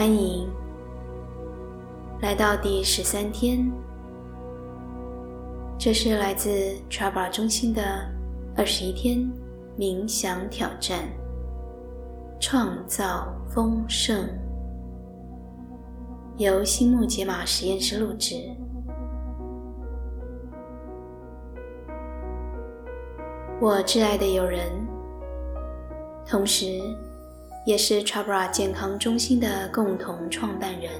欢迎来到第十三天。这是来自 Traba 中心的二十一天冥想挑战，创造丰盛，由心木解码实验室录制。我挚爱的友人，同时也是 Traba 健康中心的共同创办人，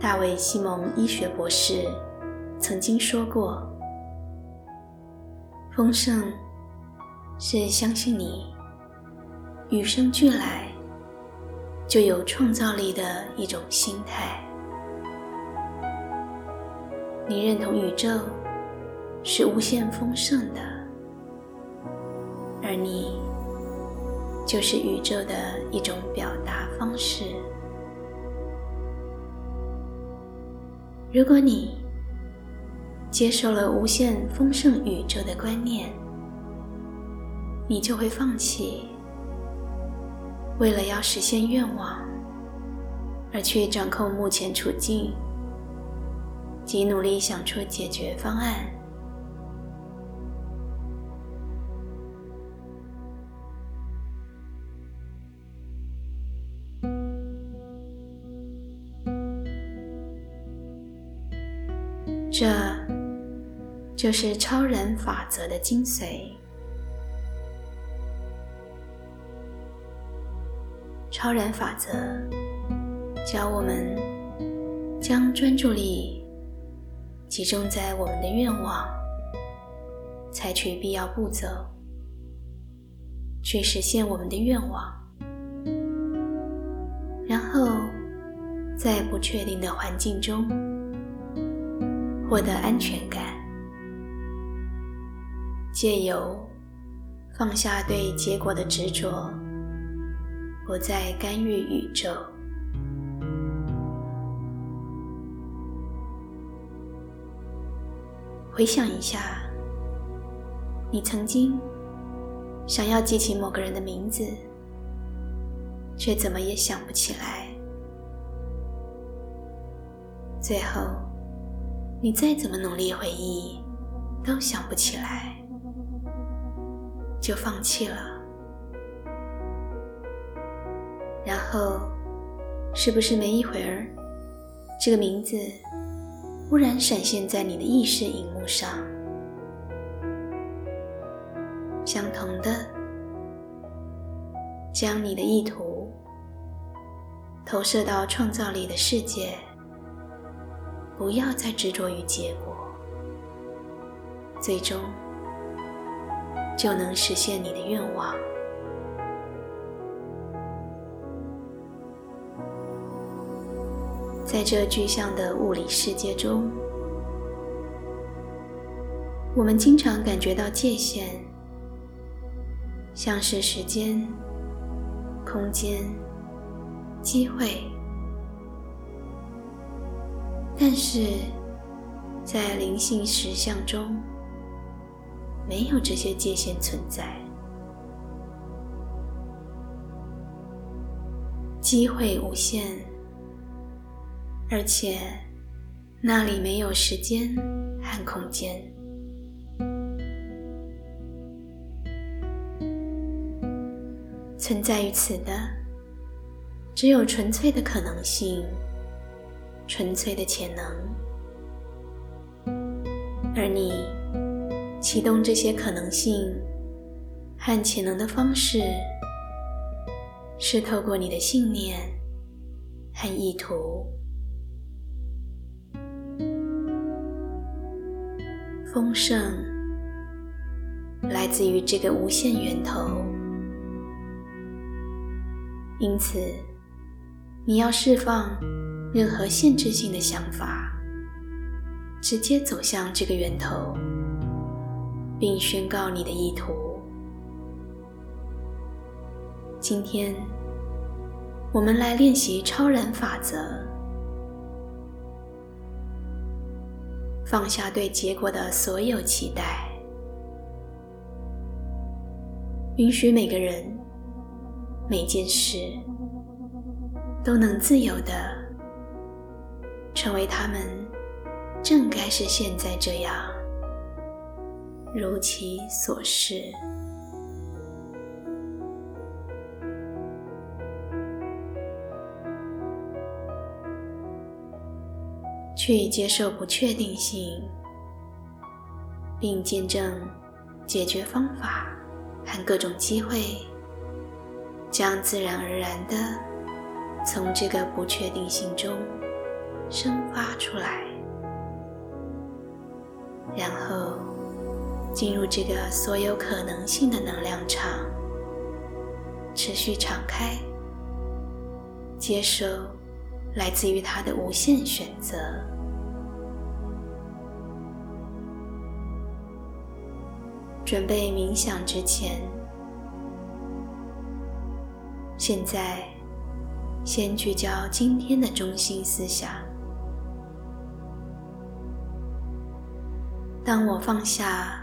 大卫·西蒙医学博士。曾经说过，丰盛是相信你与生俱来就有创造力的一种心态。你认同宇宙是无限丰盛的，而你就是宇宙的一种表达方式。如果你接受了无限丰盛宇宙的观念，你就会放弃为了要实现愿望而去掌控目前处境及努力想出解决方案。这。就是超然法则的精髓。超然法则教我们将专注力集中在我们的愿望，采取必要步骤去实现我们的愿望，然后在不确定的环境中获得安全感。借由放下对结果的执着，不再干预宇宙。回想一下，你曾经想要记起某个人的名字，却怎么也想不起来。最后，你再怎么努力回忆，都想不起来。就放弃了，然后是不是没一会儿，这个名字忽然闪现在你的意识荧幕上？相同的，将你的意图投射到创造力的世界，不要再执着于结果，最终。就能实现你的愿望。在这具象的物理世界中，我们经常感觉到界限，像是时间、空间、机会，但是在灵性实相中。没有这些界限存在，机会无限，而且那里没有时间和空间。存在于此的，只有纯粹的可能性，纯粹的潜能，而你。启动这些可能性和潜能的方式，是透过你的信念和意图。丰盛来自于这个无限源头，因此你要释放任何限制性的想法，直接走向这个源头。并宣告你的意图。今天，我们来练习超然法则，放下对结果的所有期待，允许每个人、每件事都能自由的成为他们正该是现在这样，如其所示。去接受不确定性，并见证解决方法和各种机会将自然而然的从这个不确定性中生发出来，然后进入这个所有可能性的能量场，持续敞开，接收来自于它的无限选择。准备冥想之前，现在先聚焦今天的中心思想。当我放下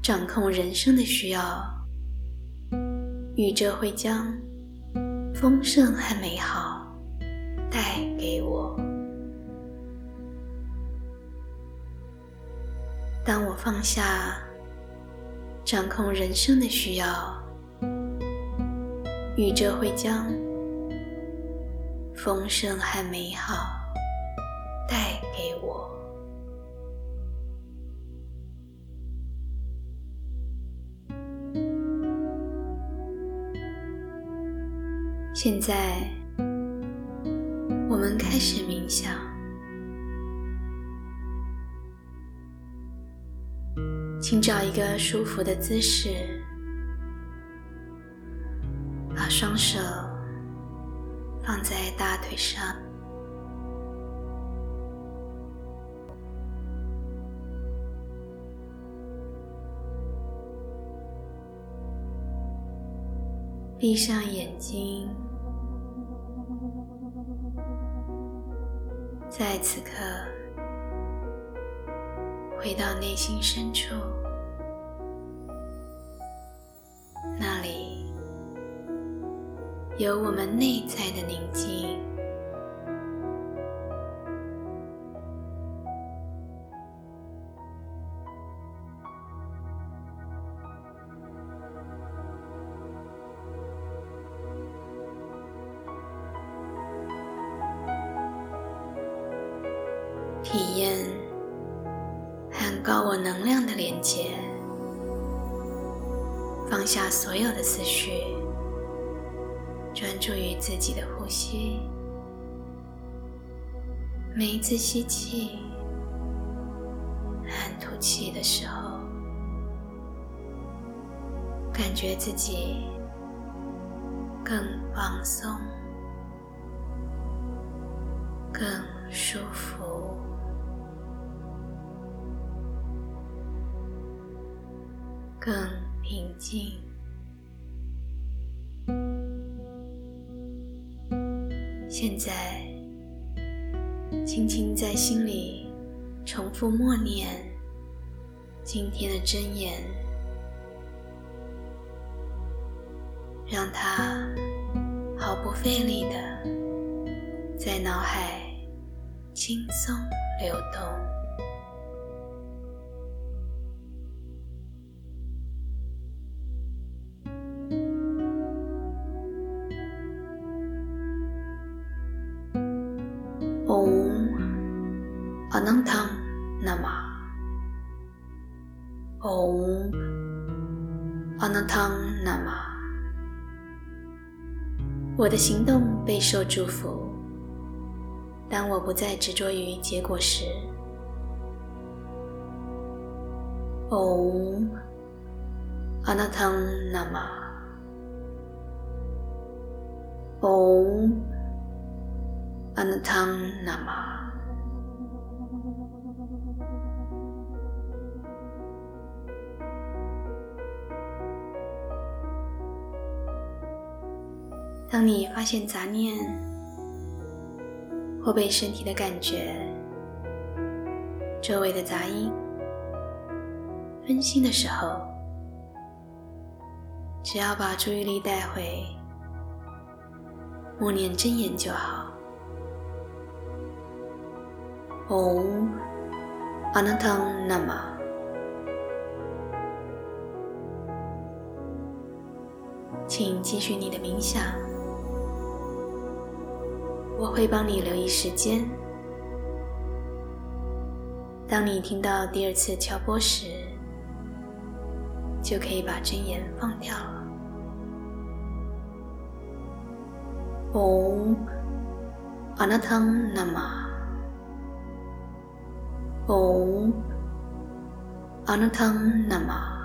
掌控人生的需要，宇宙会将丰盛和美好带给我。当我放下。掌控人生的需要，宇宙会将丰盛和美好带给我。现在，我们开始冥想。请找一个舒服的姿势，把双手放在大腿上，闭上眼睛，在此刻回到内心深处。那里有我们内在的宁静，每一次吸气和吐气的时候，感觉自己更放松、更舒服、更平静。现在，轻轻在心里重复默念今天的真言，让它毫不费力的在脑海轻松流动。我的行动备受祝福。当我不再执着于结果时，Om Anatang Nama。Om。当你发现杂念或被身体的感觉、周围的杂音分心的时候，只要把注意力带回默念真言就好。Om Anantang Nama。请继续你的冥想，我会帮你留意时间。当你听到第二次敲钵时，就可以把真言放掉了。Om Anantang Nama。Om Anantang Nama。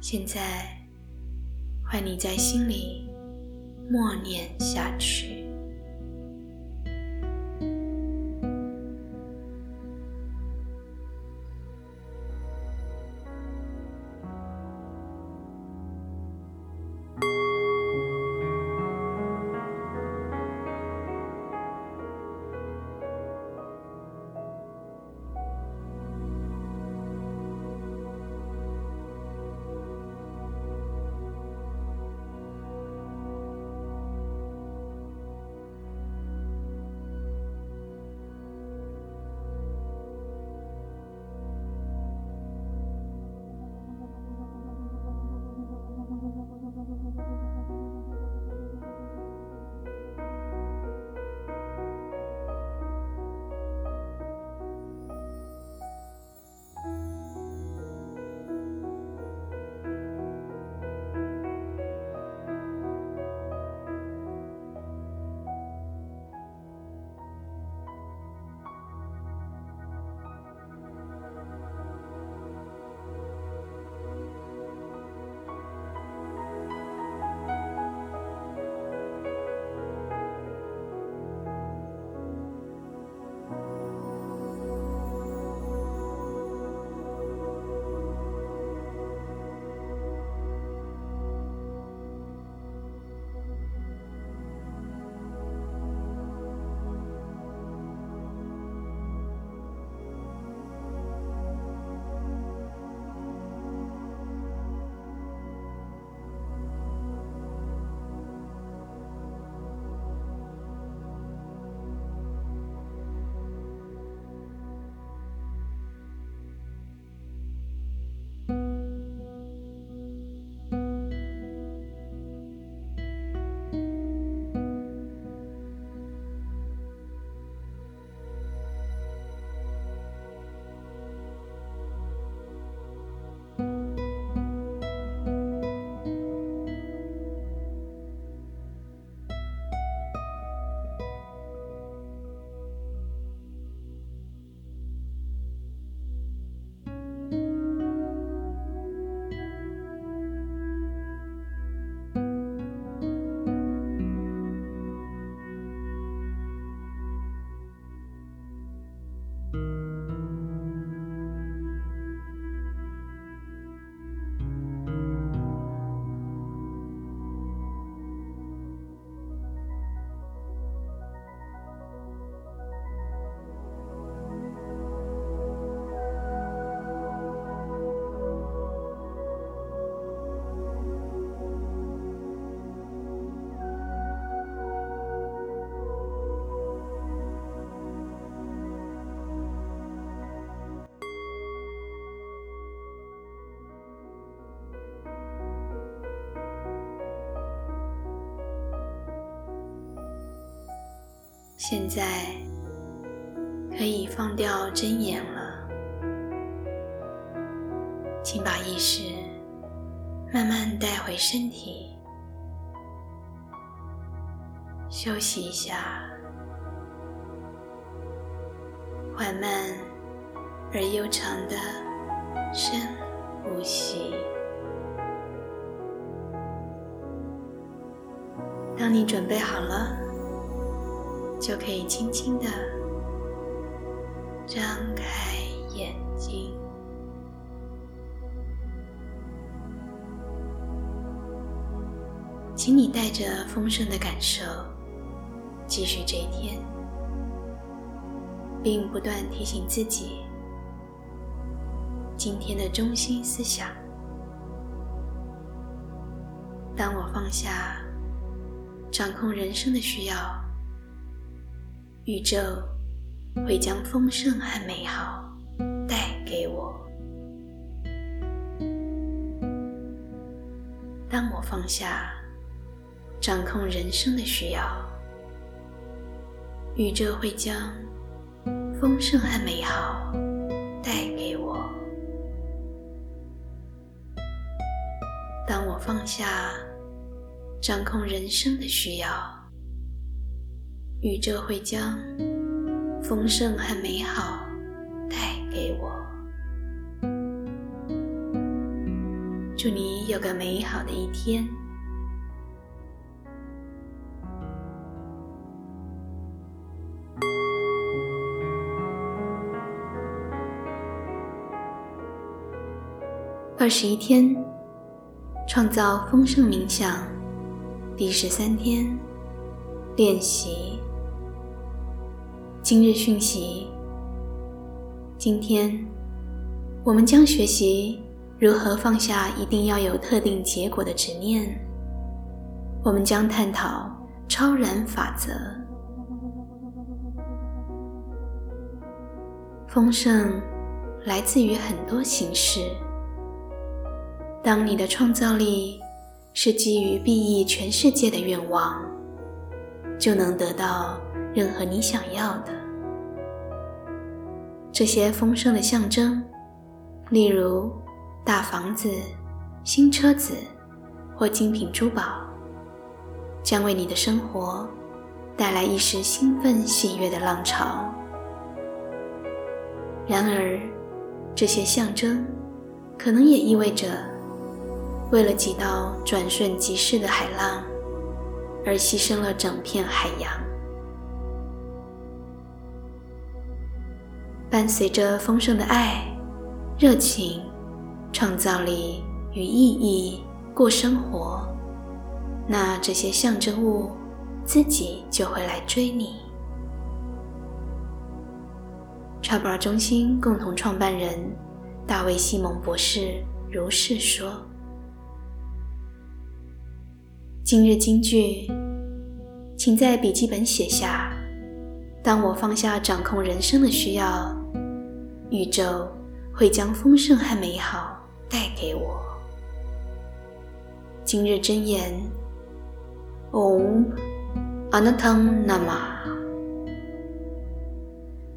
现在，换你在心里默念下去。现在可以放掉针眼了，请把意识慢慢带回身体，休息一下，缓慢而悠长的深呼吸。当你准备好了。就可以轻轻的张开眼睛，请你带着丰盛的感受继续这一天，并不断提醒自己，今天的中心思想。当我放下掌控人生的需要，宇宙会将丰盛和美好带给我。当我放下掌控人生的需要，宇宙会将丰盛和美好带给我。当我放下掌控人生的需要，宇宙会将丰盛和美好带给我。祝你有个美好的一天。二十一天，创造丰盛冥想，第十三天练习。今日讯息：今天我们将学习如何放下一定要有特定结果的执念。我们将探讨超然法则。丰盛来自于很多形式。当你的创造力是基于裨益全世界的愿望，就能得到任何你想要的。这些丰盛的象征，例如大房子、新车子或精品珠宝，将为你的生活带来一时兴奋喜悦的浪潮。然而，这些象征可能也意味着。为了几道转瞬即逝的海浪，而牺牲了整片海洋。伴随着丰盛的爱、热情、创造力与意义过生活，那这些象征物自己就会来追你。超布尔中心共同创办人大卫·西蒙博士如是说。今日金句，请在笔记本写下：当我放下掌控人生的需要，宇宙会将丰盛和美好带给我。今日真言：Om Anantam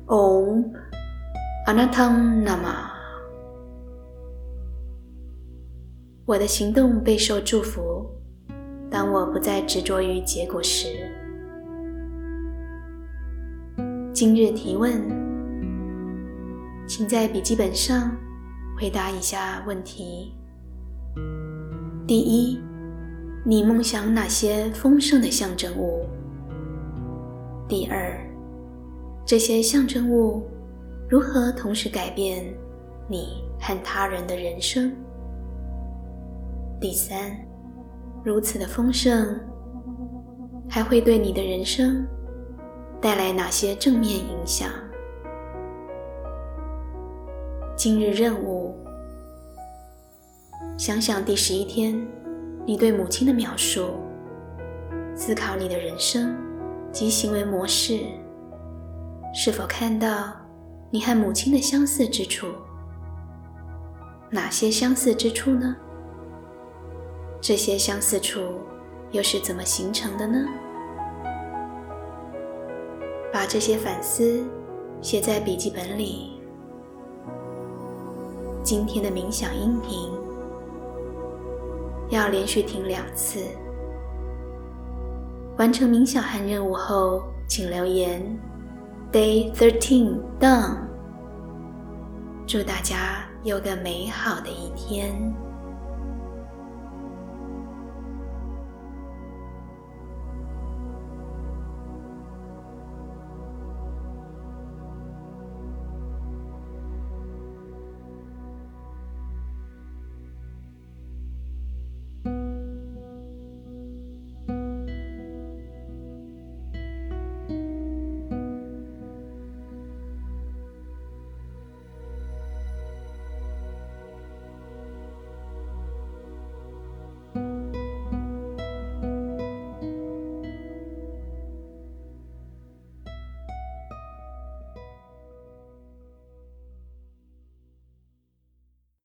Nama，Om Anantam Nama。我的行动备受祝福。当我不再执着于结果时，今日提问，请在笔记本上回答以下问题：第一，你梦想哪些丰盛的象征物？第二，这些象征物如何同时改变你和他人的人生？第三。如此的丰盛，还会对你的人生带来哪些正面影响？今日任务：想想第十一天你对母亲的描述，思考你的人生及行为模式，是否看到你和母亲的相似之处？哪些相似之处呢？这些相似处又是怎么形成的呢？把这些反思写在笔记本里。今天的冥想音频要连续听两次。完成冥想和任务后，请留言 “Day Thirteen Done”。祝大家有个美好的一天。